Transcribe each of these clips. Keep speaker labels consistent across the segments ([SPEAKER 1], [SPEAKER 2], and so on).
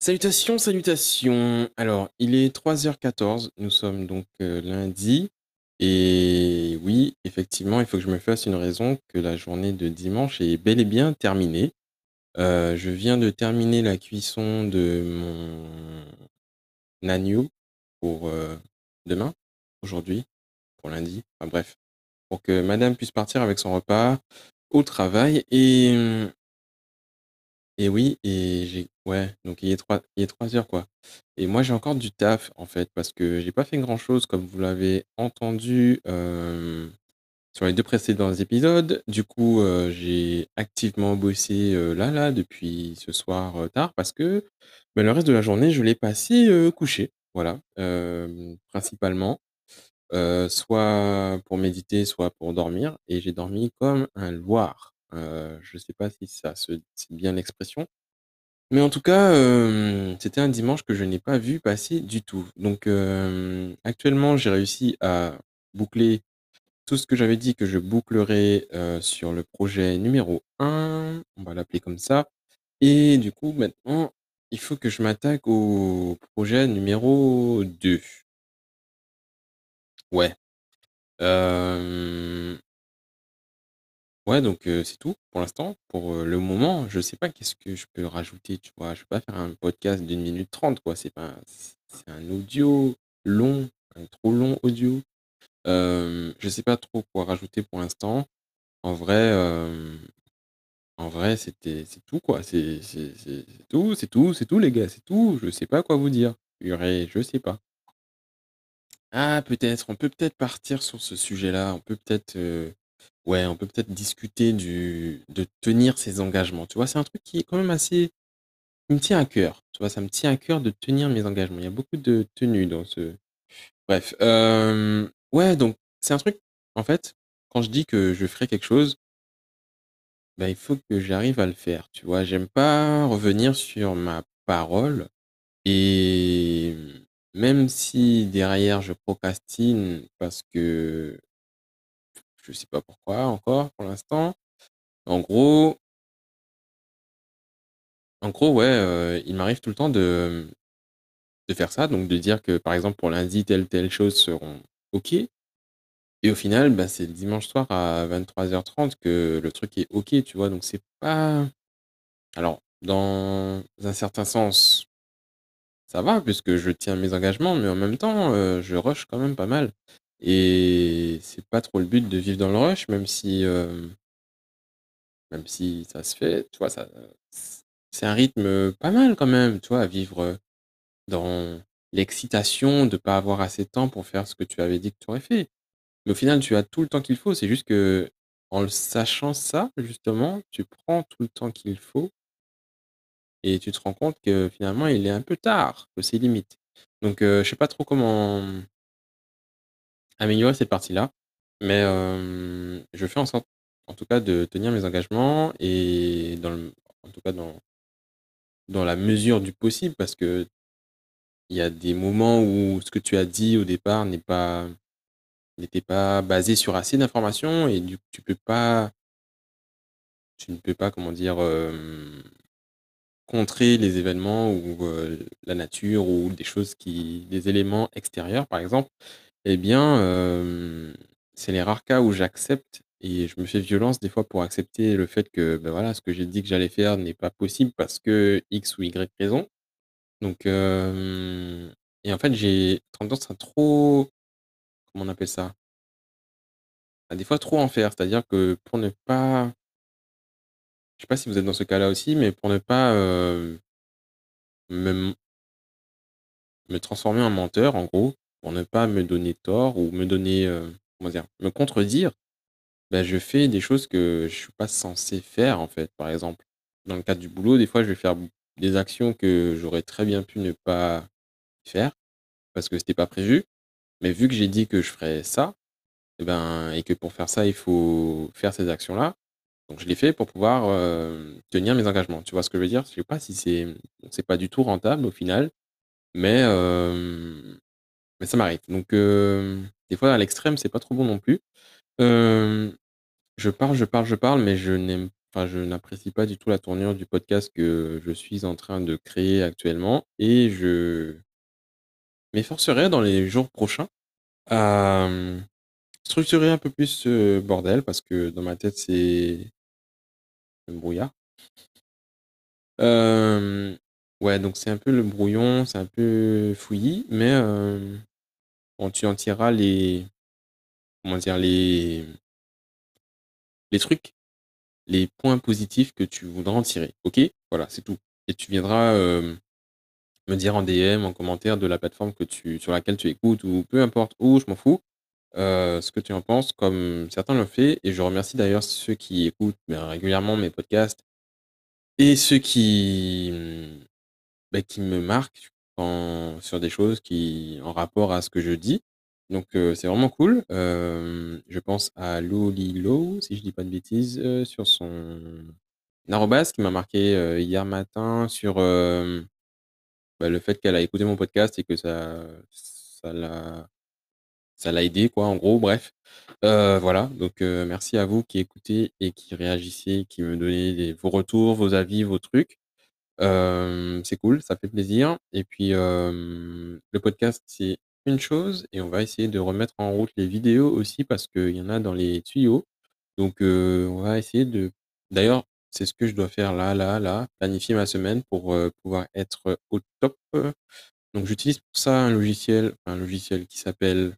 [SPEAKER 1] Salutations, salutations. Alors, il est 3h14, nous sommes donc euh, lundi. Et oui, effectivement, il faut que je me fasse une raison que la journée de dimanche est bel et bien terminée. Euh, je viens de terminer la cuisson de mon agneau pour euh, demain, aujourd'hui, pour lundi. Enfin bref, pour que madame puisse partir avec son repas au travail. Et et oui, et j'ai ouais, donc il est trois il est quoi. Et moi, j'ai encore du taf, en fait, parce que j'ai pas fait grand-chose, comme vous l'avez entendu, sur les deux précédents épisodes. Du coup, j'ai activement bossé, là, là, depuis ce soir, tard, parce que, bah, le reste de la journée, je l'ai passé, couché. Voilà, principalement, soit pour méditer, soit pour dormir et j'ai dormi comme un loir. Heu, je sais pas si ça se dit bien l'expression? Mais en tout cas, c'était un dimanche que je n'ai pas vu passer du tout. Donc, actuellement, j'ai réussi à boucler tout ce que j'avais dit que je bouclerais, heu, sur le projet numéro un. on va l'appeler comme ça. Et du coup, maintenant, il faut que je m'attaque au projet numéro 2. Ouais. Hem Ouais, donc c'est tout pour l'instant, pour, le moment. Je sais pas qu'est-ce que je peux rajouter, tu vois? Je vais pas faire un podcast d'une minute trente, quoi. C'est pas c'est un audio long, un trop long audio. Hem, je sais pas trop quoi rajouter pour l'instant. En vrai, en vrai, c'était c'est tout, quoi. C'est tout, c'est tout, c'est tout, les gars, c'est tout. Je sais pas quoi vous dire. Purée, je sais pas. Ah peut-être, on peut peut-être partir sur ce sujet-là. On peut peut-être, ouais, on peut peut-être discuter du de tenir ses engagements. Tu vois? C'est un truc qui est quand même assez qui me tient à cœur. Tu vois? Ça me tient à cœur de tenir mes engagements. Il y a beaucoup de tenue dans ce bref, hem, ouais, donc c'est un truc en fait, quand je dis que je ferai quelque chose bah, il faut que j'arrive à le faire, tu vois? J'aime pas revenir sur ma parole et même si derrière je procrastine parce que je sais pas pourquoi encore pour l'instant. En gros en gros, ouais, heu, il m'arrive tout le temps de faire ça, donc de dire que, par exemple, pour lundi, telle, telle chose seront OK et au final, bah, c'est dimanche soir à 23:30 que le truc est OK, tu vois? Donc c'est pas alors dans un certain sens ça va puisque je tiens mes engagements, mais en même temps, heu, je rush quand même pas mal et c'est pas trop le but de vivre dans le rush, même si, si ça se fait, tu? Ça c'est un rythme, pas mal quand même, tu? À vivre, dans l'excitation de pas avoir assez de temps pour faire ce que tu avais dit que tu aurais fait. Mais au final, tu as tout le temps qu'il faut, c'est juste que en sachant ça, justement, tu prends tout le temps qu'il faut et tu te rends compte que finalement, il est un peu tard, que c'est limite. Donc, heu, je sais pas trop comment améliorer cette partie-là, mais, je fais en sorte, en tout cas, de tenir mes engagements et dans en tout cas dans dans la mesure du possible parce que il y a des moments où ce que tu as dit au départ n'est pas n'était pas basé sur assez d'informations et du coup, tu peux pas tu ne peux pas, comment dire, contrer les événements ou, la nature ou des choses qui des éléments extérieurs, par exemple. Eh bien, c'est les rares cas où j'accepte et je me fais violence des fois pour accepter le fait que, bah, voilà, ce que j'ai dit que j'allais faire n'est pas possible parce que X ou Y raison. Donc, hem et en fait, j'ai tendance à trop comment on appelle ça? À des fois trop en faire. C'est-à-dire que pour ne pas je sais pas si vous êtes dans ce cas-là aussi, mais pour ne pas, me me transformer en menteur, en gros, pour ne pas me donner tort ou me donner, dire? Me contredire, bah, je fais des choses que je suis pas censé faire, en fait. Par exemple, dans le cadre du boulot, des fois, je vais faire des actions que j'aurais très bien pu ne pas faire parce que c'était pas prévu. Mais vu que j'ai dit que je ferais ça et ben et que pour faire ça, il faut faire ces actions-là, donc je les fais pour pouvoir, hem, tenir mes engagements. Tu vois ce que je veux dire? Je sais pas si c'est c'est pas du tout rentable au final, mais hem, mais ça m'arrive. Donc des fois à l'extrême, c'est pas trop bon non plus. Je parle, je parle, je parle, mais je je n'apprécie pas du tout la tournure du podcast que je suis en train de créer actuellement et je m'efforcerai dans les jours prochains à, structurer un peu plus ce bordel parce que dans ma tête, c'est le brouillard. Hem, ouais, donc c'est un peu le brouillon, c'est un peu fouillis, mais bon, tu en tireras les comment dire? Les les trucs, les points positifs que tu voudras en tirer, OK? Voilà, c'est tout et tu viendras, hem, me dire en DM, en commentaire de la plateforme que tu sur laquelle tu écoutes ou peu importe où, je m'en fous, heu, ce que tu en penses comme certains l'ont fait et je remercie d'ailleurs ceux qui écoutent, ben, régulièrement mes podcasts et ceux qui, bah, qui me marquent en sur des choses qui en rapport à ce que je dis. Donc c'est vraiment cool. Je pense à Lolilo, si je dis pas de bêtises, sur son arrobase qui m'a marqué, hier matin sur, bah, le fait qu'elle a écouté mon podcast et que ça ça l'a ça aidé quoi, en gros, bref. Voilà, donc merci à vous qui écoutez et qui réagissez, qui me donnez vos retours, vos avis, vos trucs. C'est cool, ça fait plaisir et puis, le podcast, c'est une chose et on va essayer de remettre en route les vidéos aussi parce qu'il y en a dans les tuyaux. Donc on va essayer de d'ailleurs, c'est ce que je dois faire là, là, là, planifier ma semaine pour, pouvoir être au top. Donc j'utilise pour ça un logiciel un logiciel qui s'appelle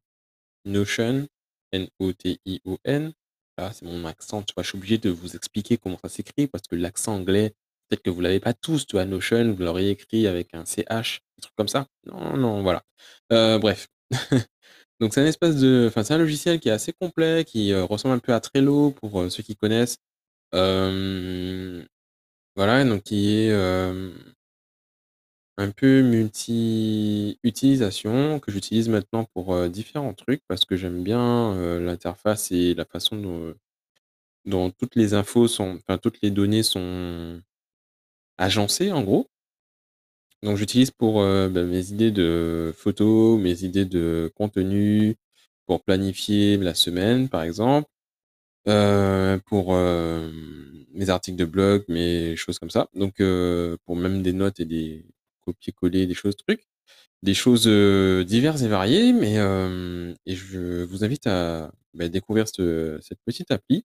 [SPEAKER 1] Notion, N-O-T-I-O-N. Là, c'est mon accent? Je suis obligé de vous expliquer comment ça s'écrit parce que l'accent anglais, peut-être que vous l'avez pas tous, tu? Notion, vous l'auriez écrit avec un CH, un truc comme ça. Non, non, voilà. Bref. Donc c'est un espèce de enfin, c'est un logiciel qui est assez complet, qui, ressemble un peu à Trello pour, ceux qui connaissent. Voilà, donc qui est, un peu multi-utilisation, que j'utilise maintenant pour, différents trucs parce que j'aime bien, l'interface et la façon dont, dont toutes les infos sont enfin, toutes les données sont agencées, en gros. Donc j'utilise pour, heu, bah, mes idées de photos, mes idées de contenu, pour planifier la semaine, par exemple, heu, pour, hem, mes articles de blog, mes choses comme ça. Donc pour même des notes et des copier-coller, des choses, trucs. Des choses, diverses et variées, mais et je vous invite à, bah, découvrir ce cette petite appli.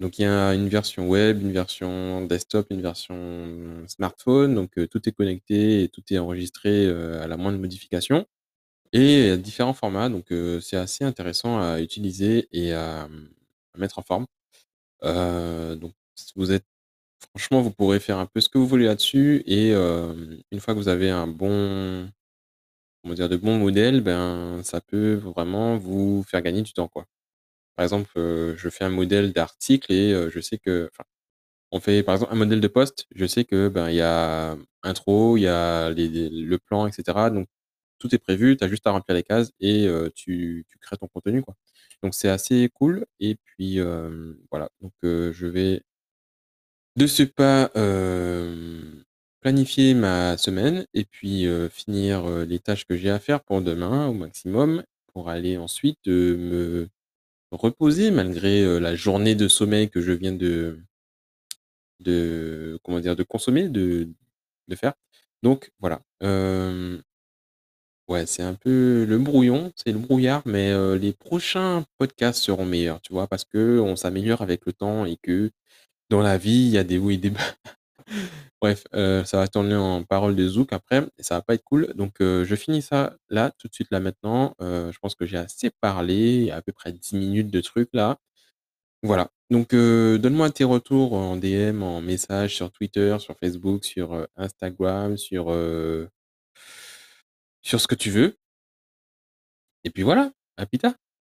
[SPEAKER 1] Donc il y a une version web, une version desktop, une version smartphone, donc heu, tout est connecté et tout est enregistré, heu, à la moindre modification et différents formats, donc heu, c'est assez intéressant à utiliser et à, mettre en forme. Donc vous êtes franchement, vous pourrez faire un peu ce que vous voulez là-dessus et une fois que vous avez un bon comment dire? De bons modèles, ben, ça peut vraiment vous faire gagner du temps, quoi. Par exemple, je fais un modèle d'article et je sais que enfin, on fait par exemple un modèle de post, je sais que, ben, il y a intro, il y a le plan et cetera, donc tout est prévu, tu as juste à remplir les cases et tu crées ton contenu, quoi. Donc c'est assez cool et puis, voilà, donc je vais de ce pas, planifier ma semaine et puis, finir, les tâches que j'ai à faire pour demain au maximum, pour aller ensuite, me reposer malgré, heu, la journée de sommeil que je viens de de comment dire? De consommer, de faire. Donc voilà, ouais, c'est un peu le brouillon, c'est le brouillard, mais heu, les prochains podcasts seront meilleurs, tu vois? Parce qu'on s'améliore avec le temps et que dans la vie, il y a des hauts et des bas. Bref, heu, ça va tourner en paroles de zouk après et ça va pas être cool. Donc heu, je finis ça là, tout de suite, là, maintenant. Heu, je pense que j'ai assez parlé, il y a à peu près 10 minutes de trucs là. Voilà, donc donne-moi tes retours en DM, en message sur Twitter, sur Facebook, sur, Instagram, sur, sur ce que tu veux. Et puis voilà, à tard.